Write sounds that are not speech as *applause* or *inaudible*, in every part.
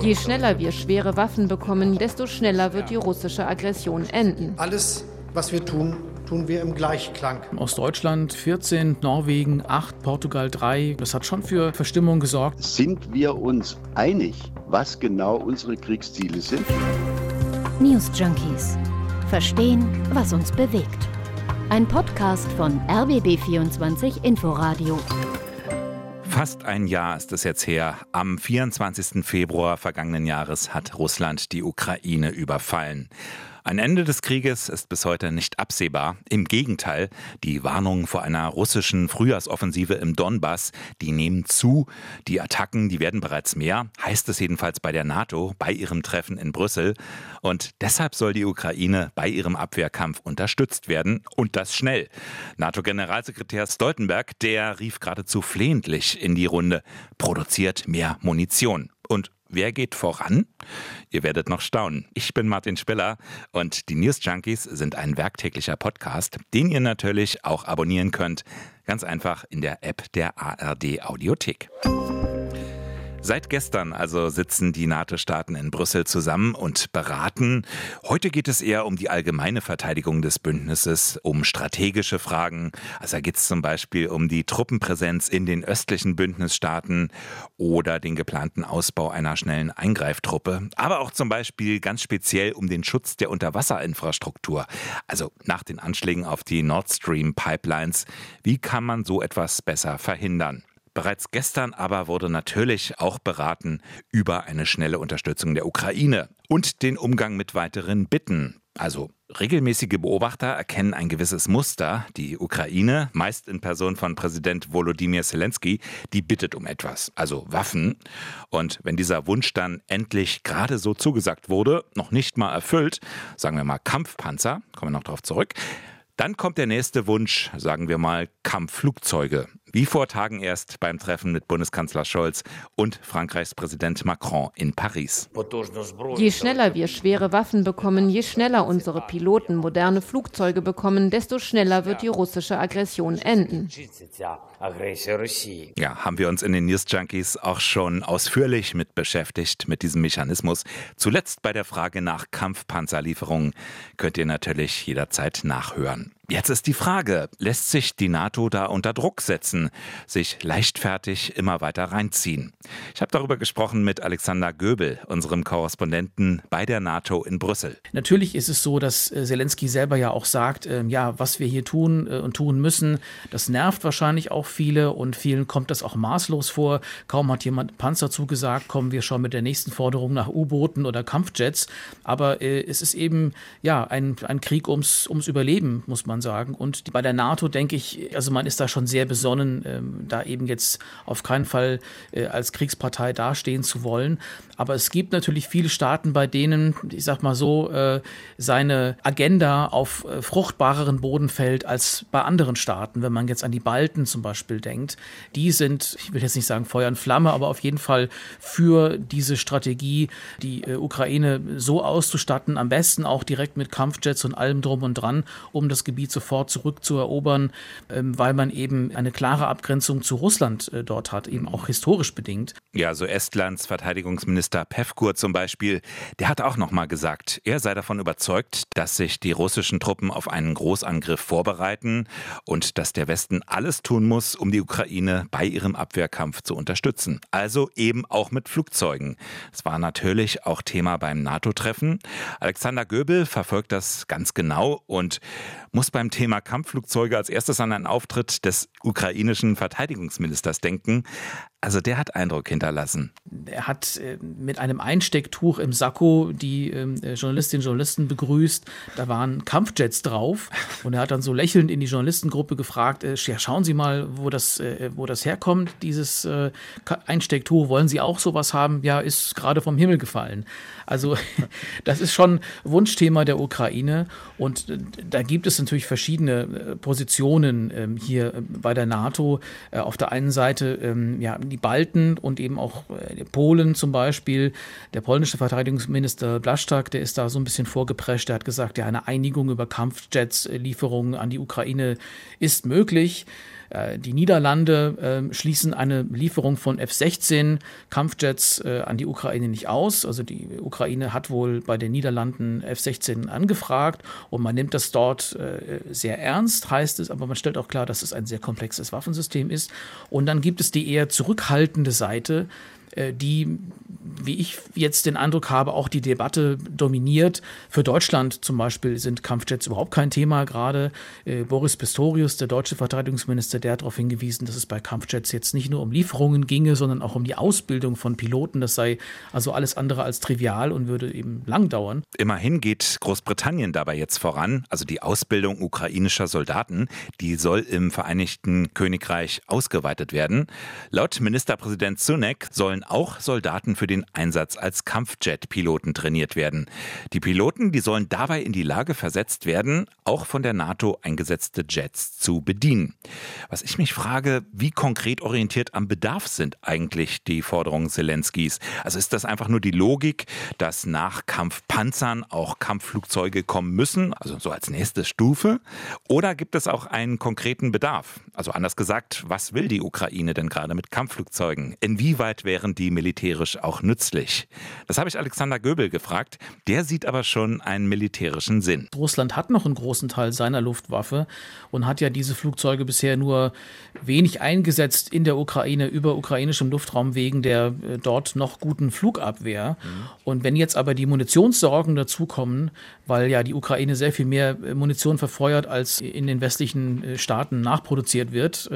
Je schneller wir schwere Waffen bekommen, desto schneller wird die russische Aggression enden. Alles, was wir tun, tun wir im Gleichklang. Aus Deutschland 14, Norwegen 8, Portugal 3. Das hat schon für Verstimmung gesorgt. Sind wir uns einig, was genau unsere Kriegsziele sind? News Junkies. Verstehen, was uns bewegt. Ein Podcast von RBB24 Inforadio. Fast ein Jahr ist es jetzt her. Am 24. Februar vergangenen Jahres hat Russland die Ukraine überfallen. Ein Ende des Krieges ist bis heute nicht absehbar. Im Gegenteil, die Warnungen vor einer russischen Frühjahrsoffensive im Donbass, die nehmen zu. Die Attacken, die werden bereits mehr, heißt es jedenfalls bei der NATO, bei ihrem Treffen in Brüssel. Und deshalb soll die Ukraine bei ihrem Abwehrkampf unterstützt werden und das schnell. NATO-Generalsekretär Stoltenberg, der rief geradezu flehentlich in die Runde, produziert mehr Munition. Und Wer geht voran? Ihr werdet noch staunen. Ich bin Martin Spiller und die News Junkies sind ein werktäglicher Podcast, den ihr natürlich auch abonnieren könnt. Ganz einfach in der App der ARD Audiothek. Seit gestern also sitzen die NATO-Staaten in Brüssel zusammen und beraten. Heute geht es eher um die allgemeine Verteidigung des Bündnisses, um strategische Fragen. Also da geht es zum Beispiel um die Truppenpräsenz in den östlichen Bündnisstaaten oder den geplanten Ausbau einer schnellen Eingreiftruppe. Aber auch zum Beispiel ganz speziell um den Schutz der Unterwasserinfrastruktur. Also nach den Anschlägen auf die Nord Stream Pipelines. Wie kann man so etwas besser verhindern? Bereits gestern aber wurde natürlich auch beraten über eine schnelle Unterstützung der Ukraine und den Umgang mit weiteren Bitten. Also regelmäßige Beobachter erkennen ein gewisses Muster. Die Ukraine, meist in Person von Präsident Volodymyr Zelensky, die bittet um etwas, also Waffen. Und wenn dieser Wunsch dann endlich gerade so zugesagt wurde, noch nicht mal erfüllt, sagen wir mal Kampfpanzer, kommen wir noch darauf zurück, dann kommt der nächste Wunsch, sagen wir mal Kampfflugzeuge. Wie vor Tagen erst beim Treffen mit Bundeskanzler Scholz und Frankreichs Präsident Macron in Paris. Je schneller wir schwere Waffen bekommen, je schneller unsere Piloten moderne Flugzeuge bekommen, desto schneller wird die russische Aggression enden. Ja, haben wir uns in den News Junkies auch schon ausführlich mit beschäftigt, mit diesem Mechanismus. Zuletzt bei der Frage nach Kampfpanzerlieferungen könnt ihr natürlich jederzeit nachhören. Jetzt ist die Frage, lässt sich die NATO da unter Druck setzen, sich leichtfertig immer weiter reinziehen? Ich habe darüber gesprochen mit Alexander Göbel, unserem Korrespondenten bei der NATO in Brüssel. Natürlich ist es so, dass äh, Zelensky selber ja auch sagt, äh, ja, was wir hier tun äh, und tun müssen, das nervt wahrscheinlich auch viele und vielen kommt das auch maßlos vor. Kaum hat jemand Panzer zugesagt, kommen wir schon mit der nächsten Forderung nach U-Booten oder Kampfjets. Aber äh, es ist eben ja ein, ein Krieg ums, ums Überleben, muss man man sagen. Und bei der NATO denke ich, also man ist da schon sehr besonnen, ähm, da eben jetzt auf keinen Fall äh, als Kriegspartei dastehen zu wollen. Aber es gibt natürlich viele Staaten, bei denen, ich sag mal so, äh, seine Agenda auf äh, fruchtbareren Boden fällt als bei anderen Staaten. Wenn man jetzt an die Balten zum Beispiel denkt, die sind, ich will jetzt nicht sagen Feuer und Flamme, aber auf jeden Fall für diese Strategie, die äh, Ukraine so auszustatten, am besten auch direkt mit Kampfjets und allem drum und dran, um das Gebiet Gebiet sofort zurückzuerobern, ähm, weil man eben eine klare Abgrenzung zu Russland äh, dort hat, eben auch historisch bedingt. Ja, so Estlands Verteidigungsminister Pevkur zum Beispiel, der hat auch noch mal gesagt, er sei davon überzeugt, dass sich die russischen Truppen auf einen Großangriff vorbereiten und dass der Westen alles tun muss, um die Ukraine bei ihrem Abwehrkampf zu unterstützen. Also eben auch mit Flugzeugen. Es war natürlich auch Thema beim NATO-Treffen. Alexander Göbel verfolgt das ganz genau und muss beim Thema Kampfflugzeuge als erstes an einen Auftritt des ukrainischen Verteidigungsministers denken. Also der hat Eindruck hinterlassen. Er hat äh, mit einem Einstecktuch im Sakko die ähm, äh, Journalistinnen und Journalisten begrüßt. Da waren Kampfjets drauf und er hat dann so lächelnd in die Journalistengruppe gefragt, äh, schauen Sie mal, wo das, äh, wo das herkommt, dieses Einstecktuch. Wollen Sie auch sowas haben? Ja, ist gerade vom Himmel gefallen. Also *laughs* das ist schon Wunschthema der Ukraine und da gibt es natürlich verschiedene Positionen ähm, hier bei der NATO. auf der einen Seite ähm, ja, die Balten und eben auch äh, Polen zum Beispiel, der polnische Verteidigungsminister Blaszczak, der ist da so ein bisschen vorgeprescht. Der hat gesagt, ja, eine Einigung über Kampfjets-Lieferungen an die Ukraine ist möglich. Äh, die Niederlande äh, schließen eine Lieferung von F-16 Kampfjets äh, an die Ukraine nicht aus. Also die Ukraine hat wohl bei den Niederlanden F-16 angefragt und man nimmt das dort äh, sehr ernst, heißt es, aber man stellt auch klar, dass es ein sehr komplexes Waffensystem ist. Und dann gibt es die eher zurückhaltende Seite, die, wie ich jetzt den Eindruck habe, auch die Debatte dominiert. Für Deutschland zum Beispiel sind Kampfjets überhaupt kein Thema. Gerade äh, Boris Pistorius, der deutsche Verteidigungsminister, der hat darauf hingewiesen, dass es bei Kampfjets jetzt nicht nur um Lieferungen ginge, sondern auch um die Ausbildung von Piloten. Das sei also alles andere als trivial und würde eben lang dauern. Immerhin geht Großbritannien dabei jetzt voran. Also die Ausbildung ukrainischer Soldaten, die soll im Vereinigten Königreich ausgeweitet werden. Laut Ministerpräsident Sunak sollen auch Soldaten für den Einsatz als Kampfjet-Piloten trainiert werden. Die Piloten, die sollen dabei in die Lage versetzt werden, auch von der NATO eingesetzte Jets zu bedienen. Was ich mich frage, wie konkret orientiert am Bedarf sind eigentlich die Forderungen Zelenskis? Also ist das einfach nur die Logik, dass nach Kampfpanzern auch Kampfflugzeuge kommen müssen, also so als nächste Stufe? Oder gibt es auch einen konkreten Bedarf? Also anders gesagt, was will die Ukraine denn gerade mit Kampfflugzeugen? Inwieweit wären die militärisch auch nützlich? Das habe ich Alexander Göbel gefragt. Der sieht aber schon einen militärischen Sinn. Russland hat noch einen großen Teil seiner Luftwaffe und hat ja diese Flugzeuge bisher nur wenig eingesetzt in der Ukraine über ukrainischem Luftraum wegen der äh, dort noch guten Flugabwehr. Mhm. Und wenn jetzt aber die Munitionssorgen dazukommen, weil ja die Ukraine sehr viel mehr äh, Munition verfeuert, als in den westlichen äh, Staaten nachproduziert wird,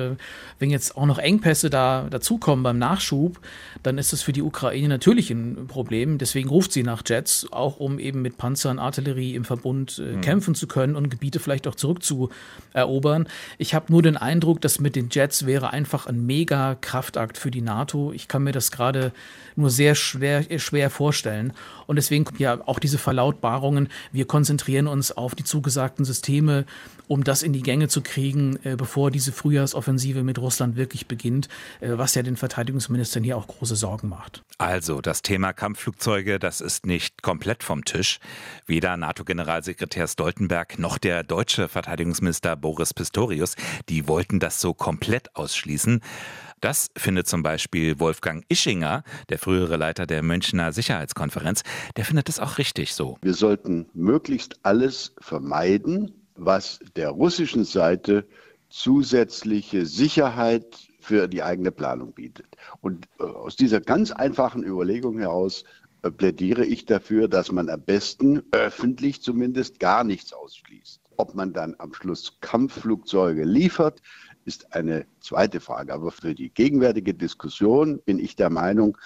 wenn jetzt auch noch Engpässe da dazukommen beim Nachschub, dann ist es für die Ukraine natürlich ein Problem. Deswegen ruft sie nach Jets, auch um eben mit Panzern, Artillerie im Verbund äh, mhm. kämpfen zu können und Gebiete vielleicht auch zurückzuerobern. Ich habe nur den Eindruck, dass mit den Jets wäre einfach ein mega Kraftakt für die NATO. Ich kann mir das gerade nur sehr schwer, schwer vorstellen. Und deswegen ja auch diese Verlautbarungen, wir konzentrieren uns auf die zugesagten Systeme, um das in die Gänge zu kriegen, äh, bevor diese Frühjahrsoffensive mit Russland wirklich beginnt, äh, was ja den Verteidigungsministern hier auch große Sorgen macht. Also das Thema Kampfflugzeuge, das ist nicht komplett vom Tisch. Weder NATO-Generalsekretär Stoltenberg noch der deutsche Verteidigungsminister Boris Pistorius, die wollten das so komplett ausschließen. Das findet zum Beispiel Wolfgang Ischinger, der frühere Leiter der Münchner Sicherheitskonferenz, der findet es auch richtig so. Wir sollten möglichst alles vermeiden, was der russischen Seite zusätzliche Sicherheit für die eigene Planung bietet. Und äh, aus dieser ganz einfachen Überlegung heraus äh, plädiere ich dafür, dass man am besten öffentlich zumindest gar nichts ausschließt. Ob man dann am Schluss Kampfflugzeuge liefert, ist eine zweite Frage. Aber für die gegenwärtige Diskussion bin ich der Meinung,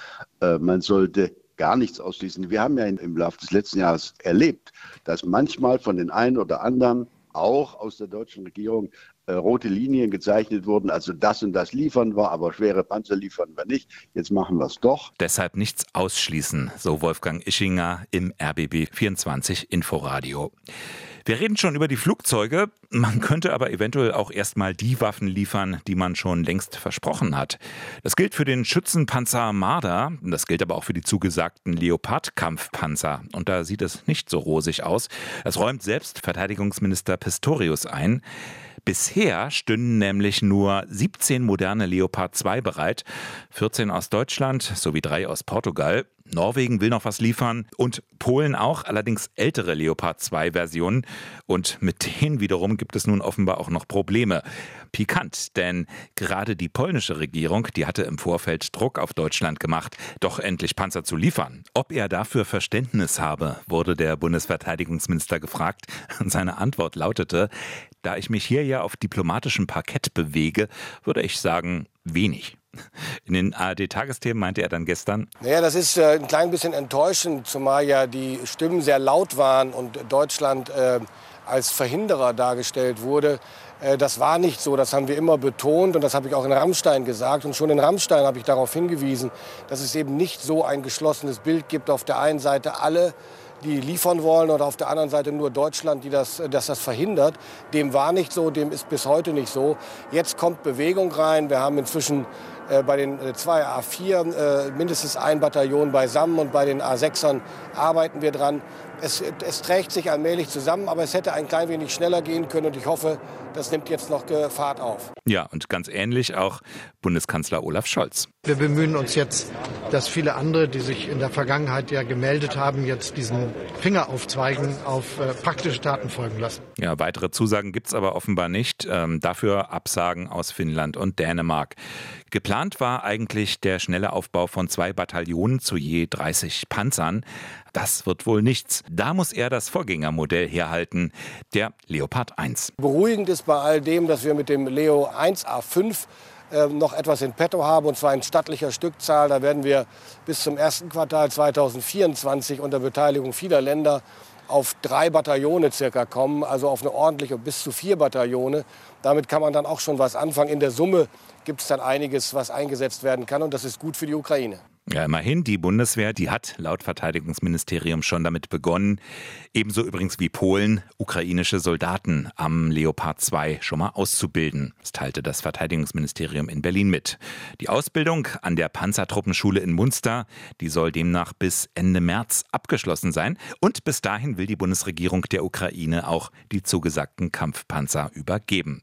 äh, man sollte gar nichts ausschließen. Wir haben ja im Laufe des letzten Jahres erlebt, dass manchmal von den einen oder anderen auch aus der deutschen Regierung äh, rote Linien gezeichnet wurden. Also das und das liefern wir, aber schwere Panzer liefern wir nicht. Jetzt machen wir es doch. Deshalb nichts ausschließen, so Wolfgang Ischinger im RBB 24 Inforadio. Wir reden schon über die Flugzeuge. Man könnte aber eventuell auch erstmal die Waffen liefern, die man schon längst versprochen hat. Das gilt für den Schützenpanzer Marder. Das gilt aber auch für die zugesagten Leopard-Kampfpanzer. Und da sieht es nicht so rosig aus. Das räumt selbst Verteidigungsminister Pistorius ein. Bisher stünden nämlich nur 17 moderne Leopard 2 bereit, 14 aus Deutschland sowie drei aus Portugal. Norwegen will noch was liefern und Polen auch, allerdings ältere Leopard 2 Versionen. Und mit denen wiederum gibt es nun offenbar auch noch Probleme. Pikant, denn gerade die polnische Regierung, die hatte im Vorfeld Druck auf Deutschland gemacht, doch endlich Panzer zu liefern. Ob er dafür Verständnis habe, wurde der Bundesverteidigungsminister gefragt. Und *laughs* seine Antwort lautete, da ich mich hier ja auf diplomatischem Parkett bewege, würde ich sagen, wenig. In den ARD-Tagesthemen meinte er dann gestern. Naja, das ist äh, ein klein bisschen enttäuschend, zumal ja die Stimmen sehr laut waren und Deutschland äh, als Verhinderer dargestellt wurde. Äh, das war nicht so, das haben wir immer betont und das habe ich auch in Rammstein gesagt. Und schon in Rammstein habe ich darauf hingewiesen, dass es eben nicht so ein geschlossenes Bild gibt. Auf der einen Seite alle die liefern wollen oder auf der anderen Seite nur Deutschland, die das, dass das verhindert. Dem war nicht so, dem ist bis heute nicht so. Jetzt kommt Bewegung rein. Wir haben inzwischen Äh, bei den äh, zwei A4 äh, mindestens ein Bataillon beisammen und bei den A6ern arbeiten wir dran. Es, es, trägt sich allmählich zusammen, aber es hätte ein klein wenig schneller gehen können und ich hoffe, das nimmt jetzt noch Fahrt auf. Ja, und ganz ähnlich auch Bundeskanzler Olaf Scholz. Wir bemühen uns jetzt, dass viele andere, die sich in der Vergangenheit ja gemeldet haben, jetzt diesen Finger aufzweigen, auf äh, praktische Taten folgen lassen. Ja, weitere Zusagen gibt es aber offenbar nicht. Ähm, dafür Absagen aus Finnland und Dänemark. Geplant war eigentlich der schnelle Aufbau von zwei Bataillonen zu je 30 Panzern. Das wird wohl nichts. Da muss er das Vorgängermodell herhalten, der Leopard 1. Beruhigend ist bei all dem, dass wir mit dem Leo 1A5 äh, noch etwas in petto haben, und zwar in stattlicher Stückzahl. Da werden wir bis zum ersten Quartal 2024 unter Beteiligung vieler Länder auf drei Bataillone circa kommen, also auf eine ordentliche bis zu vier Bataillone. Damit kann man dann auch schon was anfangen. In der Summe gibt es dann einiges, was eingesetzt werden kann und das ist gut für die Ukraine. Ja, immerhin, die Bundeswehr, die hat laut Verteidigungsministerium schon damit begonnen, ebenso übrigens wie Polen, ukrainische Soldaten am Leopard 2 schon mal auszubilden. Das teilte das Verteidigungsministerium in Berlin mit. Die Ausbildung an der Panzertruppenschule in Munster, die soll demnach bis Ende März abgeschlossen sein. Und bis dahin will die Bundesregierung der Ukraine auch die zugesagten Kampfpanzer übergeben.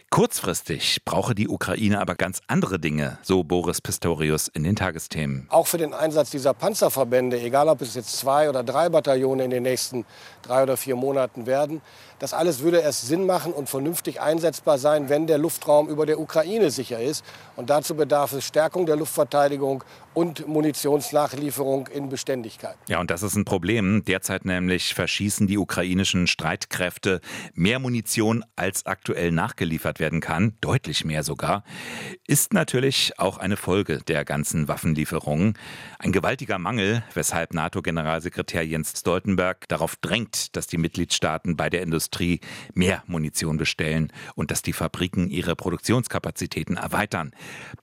Kurzfristig brauche die Ukraine aber ganz andere Dinge, so Boris Pistorius in den Tagesthemen. Auch für den Einsatz dieser Panzerverbände, egal ob es jetzt zwei oder drei Bataillone in den nächsten drei oder vier Monaten werden, das alles würde erst Sinn machen und vernünftig einsetzbar sein, wenn der Luftraum über der Ukraine sicher ist. Und dazu bedarf es Stärkung der Luftverteidigung und Munitionsnachlieferung in Beständigkeit. Ja, und das ist ein Problem. Derzeit nämlich verschießen die ukrainischen Streitkräfte mehr Munition, als aktuell nachgeliefert werden kann, deutlich mehr sogar, ist natürlich auch eine Folge der ganzen Waffenlieferungen. Ein gewaltiger Mangel, weshalb NATO-Generalsekretär Jens Stoltenberg darauf drängt, dass die Mitgliedstaaten bei der Industrie mehr Munition bestellen und dass die Fabriken ihre Produktionskapazitäten erweitern.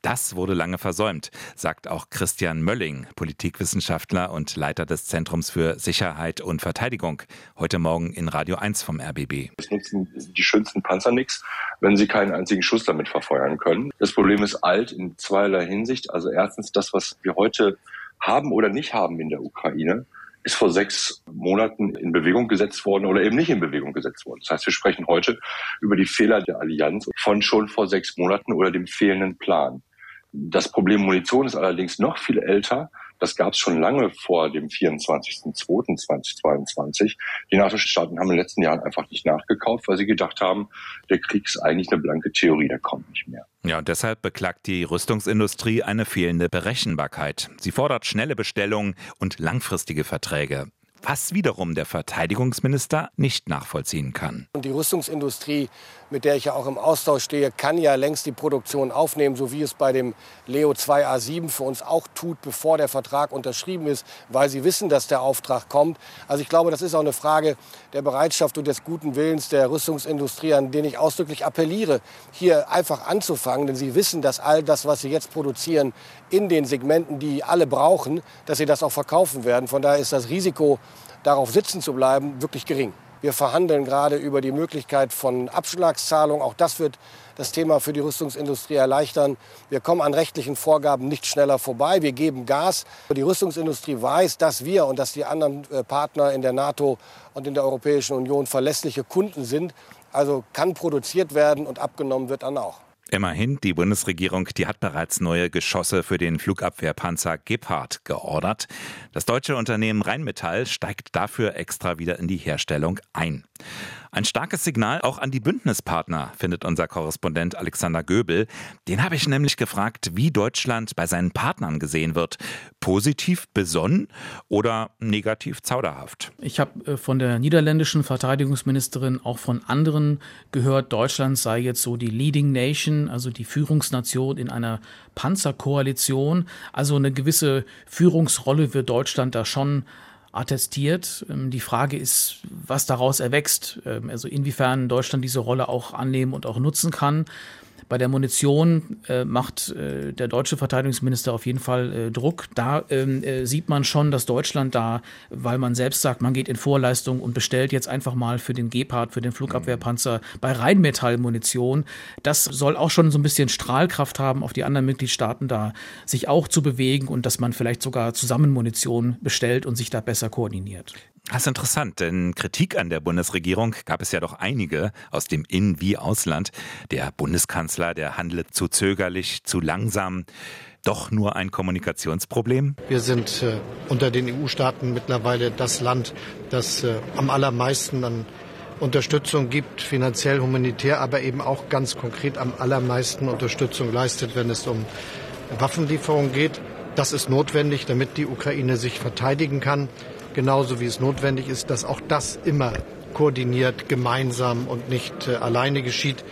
Das wurde lange versäumt, sagt auch Christian Mölling, Politikwissenschaftler und Leiter des Zentrums für Sicherheit und Verteidigung, heute Morgen in Radio 1 vom RBB. Es nutzen die schönsten Panzer nichts, wenn sie keinen einzigen Schuss damit verfeuern können. Das Problem ist alt in zweierlei Hinsicht. Also erstens das, was wir heute haben oder nicht haben in der Ukraine, ist vor sechs Monaten in Bewegung gesetzt worden oder eben nicht in Bewegung gesetzt worden. Das heißt, wir sprechen heute über die Fehler der Allianz von schon vor sechs Monaten oder dem fehlenden Plan. Das Problem Munition ist allerdings noch viel älter. Das gab es schon lange vor dem 24.02.2022. Die NATO-Staaten haben in den letzten Jahren einfach nicht nachgekauft, weil sie gedacht haben, der Krieg ist eigentlich eine blanke Theorie, der kommt nicht mehr. Ja, und deshalb beklagt die Rüstungsindustrie eine fehlende Berechenbarkeit. Sie fordert schnelle Bestellungen und langfristige Verträge was wiederum der Verteidigungsminister nicht nachvollziehen kann. Und die Rüstungsindustrie, mit der ich ja auch im Austausch stehe, kann ja längst die Produktion aufnehmen, so wie es bei dem Leo 2A7 für uns auch tut, bevor der Vertrag unterschrieben ist, weil sie wissen, dass der Auftrag kommt. Also ich glaube, das ist auch eine Frage der Bereitschaft und des guten Willens der Rüstungsindustrie, an den ich ausdrücklich appelliere, hier einfach anzufangen, denn sie wissen, dass all das, was sie jetzt produzieren, in den Segmenten, die alle brauchen, dass sie das auch verkaufen werden. Von daher ist das Risiko, darauf sitzen zu bleiben, wirklich gering. Wir verhandeln gerade über die Möglichkeit von Abschlagszahlungen. Auch das wird das Thema für die Rüstungsindustrie erleichtern. Wir kommen an rechtlichen Vorgaben nicht schneller vorbei. Wir geben Gas. Die Rüstungsindustrie weiß, dass wir und dass die anderen äh, Partner in der NATO und in der Europäischen Union verlässliche Kunden sind. Also kann produziert werden und abgenommen wird dann auch. Immerhin, die Bundesregierung, die hat bereits neue Geschosse für den Flugabwehrpanzer Gepard geordert. Das deutsche Unternehmen Rheinmetall steigt dafür extra wieder in die Herstellung ein. Ein starkes Signal auch an die Bündnispartner, findet unser Korrespondent Alexander Göbel. Den habe ich nämlich gefragt, wie Deutschland bei seinen Partnern gesehen wird. Positiv besonnen oder negativ zauderhaft? Ich habe äh, von der niederländischen Verteidigungsministerin auch von anderen gehört, Deutschland sei jetzt so die Leading Nation, also die Führungsnation in einer Panzerkoalition. Also eine gewisse Führungsrolle wird Deutschland da schon attestiert. Ähm, die Frage ist, was daraus erwächst, ähm, also inwiefern Deutschland diese Rolle auch annehmen und auch nutzen kann. Bei der Munition äh, macht äh, der deutsche Verteidigungsminister auf jeden Fall äh, Druck. Da ähm, äh, sieht man schon, dass Deutschland da, weil man selbst sagt, man geht in Vorleistung und bestellt jetzt einfach mal für den Gepard, für den Flugabwehrpanzer bei Rheinmetallmunition. Das soll auch schon so ein bisschen Strahlkraft haben, auf die anderen Mitgliedstaaten da sich auch zu bewegen und dass man vielleicht sogar zusammen Munition bestellt und sich da besser koordiniert. Das ist interessant, denn Kritik an der Bundesregierung gab es ja doch einige aus dem In- wie Ausland. Der Bundeskanzler, der handelt zu zögerlich, zu langsam. Doch nur ein Kommunikationsproblem? Wir sind äh, unter den EU-Staaten mittlerweile das Land, das äh, am allermeisten an Unterstützung gibt, finanziell, humanitär, aber eben auch ganz konkret am allermeisten Unterstützung leistet, wenn es um Waffenlieferungen geht. Das ist notwendig, damit die Ukraine sich verteidigen kann genauso wie es notwendig ist, dass auch das immer koordiniert, gemeinsam und nicht äh, alleine geschieht.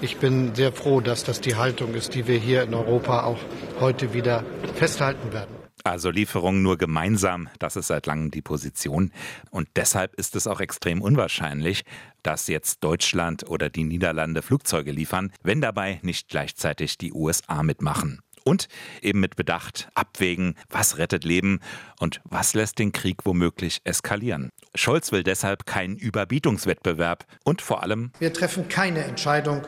Ich bin sehr froh, dass das die Haltung ist, die wir hier in Europa auch heute wieder festhalten werden. Also Lieferungen nur gemeinsam, das ist seit langem die Position. Und deshalb ist es auch extrem unwahrscheinlich, dass jetzt Deutschland oder die Niederlande Flugzeuge liefern, wenn dabei nicht gleichzeitig die USA mitmachen und eben mit Bedacht abwägen, was rettet Leben und was lässt den Krieg womöglich eskalieren. Scholz will deshalb keinen Überbietungswettbewerb und vor allem Wir treffen keine Entscheidung,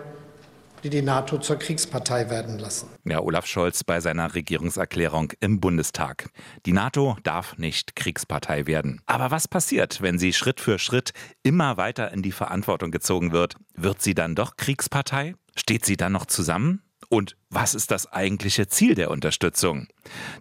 die die NATO zur Kriegspartei werden lassen. Ja, Olaf Scholz bei seiner Regierungserklärung im Bundestag. Die NATO darf nicht Kriegspartei werden. Aber was passiert, wenn sie Schritt für Schritt immer weiter in die Verantwortung gezogen wird? Wird sie dann doch Kriegspartei? Steht sie dann noch zusammen? Und was ist das eigentliche Ziel der Unterstützung?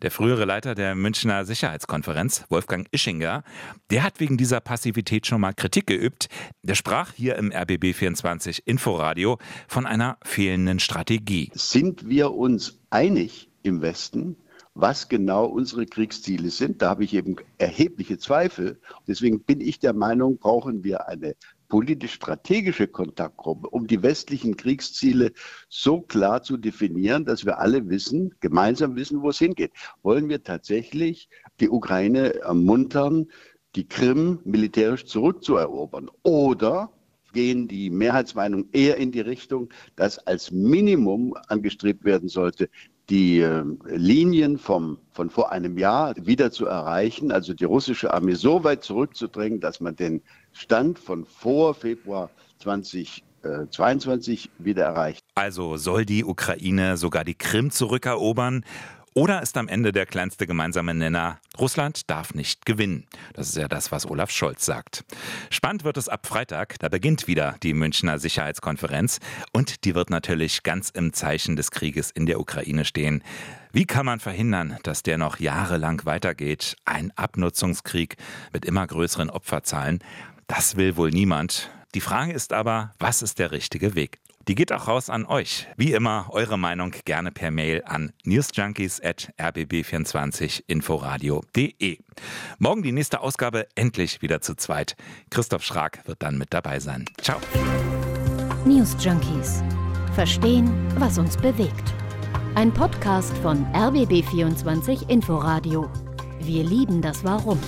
Der frühere Leiter der Münchner Sicherheitskonferenz, Wolfgang Ischinger, der hat wegen dieser Passivität schon mal Kritik geübt. Der sprach hier im RBB24 Inforadio von einer fehlenden Strategie. Sind wir uns einig im Westen, was genau unsere Kriegsziele sind. Da habe ich eben erhebliche Zweifel. Deswegen bin ich der Meinung, brauchen wir eine politisch-strategische Kontaktgruppe, um die westlichen Kriegsziele so klar zu definieren, dass wir alle wissen, gemeinsam wissen, wo es hingeht. Wollen wir tatsächlich die Ukraine ermuntern, die Krim militärisch zurückzuerobern? Oder gehen die Mehrheitsmeinungen eher in die Richtung, dass als Minimum angestrebt werden sollte, die äh, Linien vom, von vor einem Jahr wieder zu erreichen, also die russische Armee so weit zurückzudrängen, dass man den Stand von vor Februar 2022 wieder erreicht. Also soll die Ukraine sogar die Krim zurückerobern? Oder ist am Ende der kleinste gemeinsame Nenner, Russland darf nicht gewinnen? Das ist ja das, was Olaf Scholz sagt. Spannend wird es ab Freitag, da beginnt wieder die Münchner Sicherheitskonferenz und die wird natürlich ganz im Zeichen des Krieges in der Ukraine stehen. Wie kann man verhindern, dass der noch jahrelang weitergeht? Ein Abnutzungskrieg mit immer größeren Opferzahlen. Das will wohl niemand. Die Frage ist aber, was ist der richtige Weg? Die geht auch raus an euch. Wie immer, eure Meinung gerne per Mail an newsjunkies.rbb24inforadio.de. Morgen die nächste Ausgabe endlich wieder zu zweit. Christoph Schrag wird dann mit dabei sein. Ciao. News Junkies. Verstehen, was uns bewegt. Ein Podcast von RBB24 Inforadio. Wir lieben das Warum.